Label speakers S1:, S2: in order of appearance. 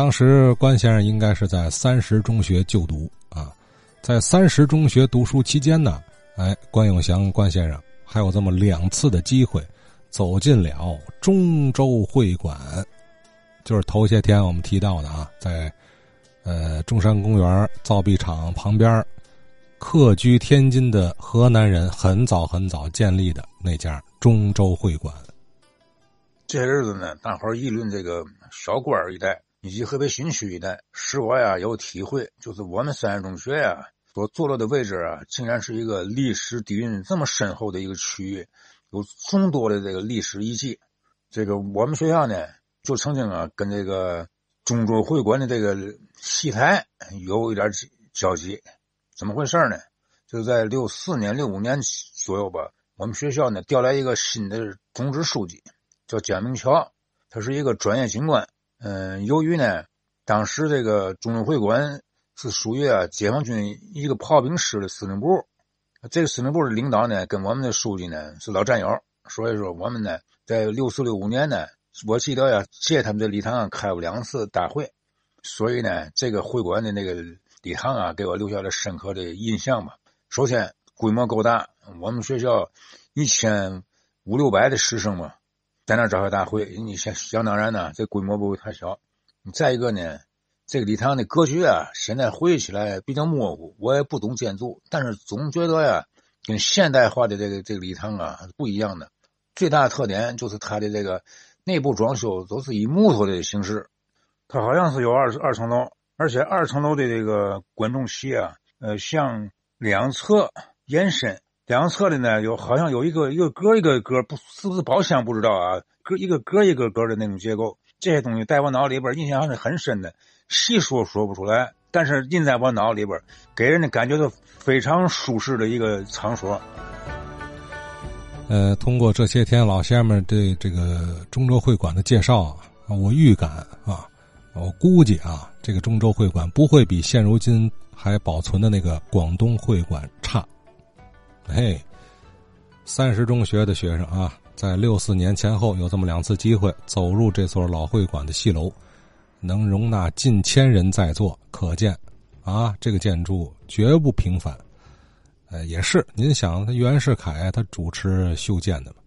S1: 当时关先生应该是在三十中学就读啊，在三十中学读书期间呢，哎，关永祥关先生还有这么两次的机会，走进了中州会馆，就是头些天我们提到的啊，在呃中山公园造币厂旁边，客居天津的河南人很早很早建立的那家中州会馆。
S2: 这些日子呢，大伙议论这个小官一带。以及河北新区一带，使我呀有体会，就是我们三山中学呀所坐落的位置啊，竟然是一个历史底蕴这么深厚的一个区域，有众多的这个历史遗迹。这个我们学校呢，就曾经啊跟这个中州会馆的这个戏台有一点交集。怎么回事呢？就在六四年、六五年左右吧，我们学校呢调来一个新的总支书记，叫蒋明桥，他是一个专业警官。嗯，由于呢，当时这个中州会馆是属于啊解放军一个炮兵师的司令部，这个司令部的领导呢跟我们的书记呢是老战友，所以说我们呢在六四六五年呢，我记得呀借他们的礼堂开过两次大会，所以呢这个会馆的那个礼堂啊给我留下了深刻的印象吧。首先规模够大，我们学校一千五六百的师生嘛。在那召开大会，你想想当然呢，这规模不会太小。再一个呢，这个礼堂的格局啊，现在回忆起来比较模糊。我也不懂建筑，但是总觉得呀，跟现代化的这个这个礼堂啊不一样的。最大的特点就是它的这个内部装修都是以木头的形式。它好像是有二二层楼，而且二层楼的这个观众席啊，呃，向两侧延伸。两侧的呢，有好像有一个一个格一个格，不是不是包厢不知道啊，格一个格一个格的那种结构，这些东西在我脑里边印象还是很深的，细说说不出来，但是印在我脑里边，给人的感觉都非常舒适的一个场所。
S1: 呃，通过这些天老先生们对这个中州会馆的介绍啊，我预感啊，我估计啊，这个中州会馆不会比现如今还保存的那个广东会馆差。嘿，三十中学的学生啊，在六四年前后有这么两次机会走入这座老会馆的戏楼，能容纳近千人在座，可见啊，这个建筑绝不平凡。呃，也是，您想，他袁世凯他主持修建的嘛，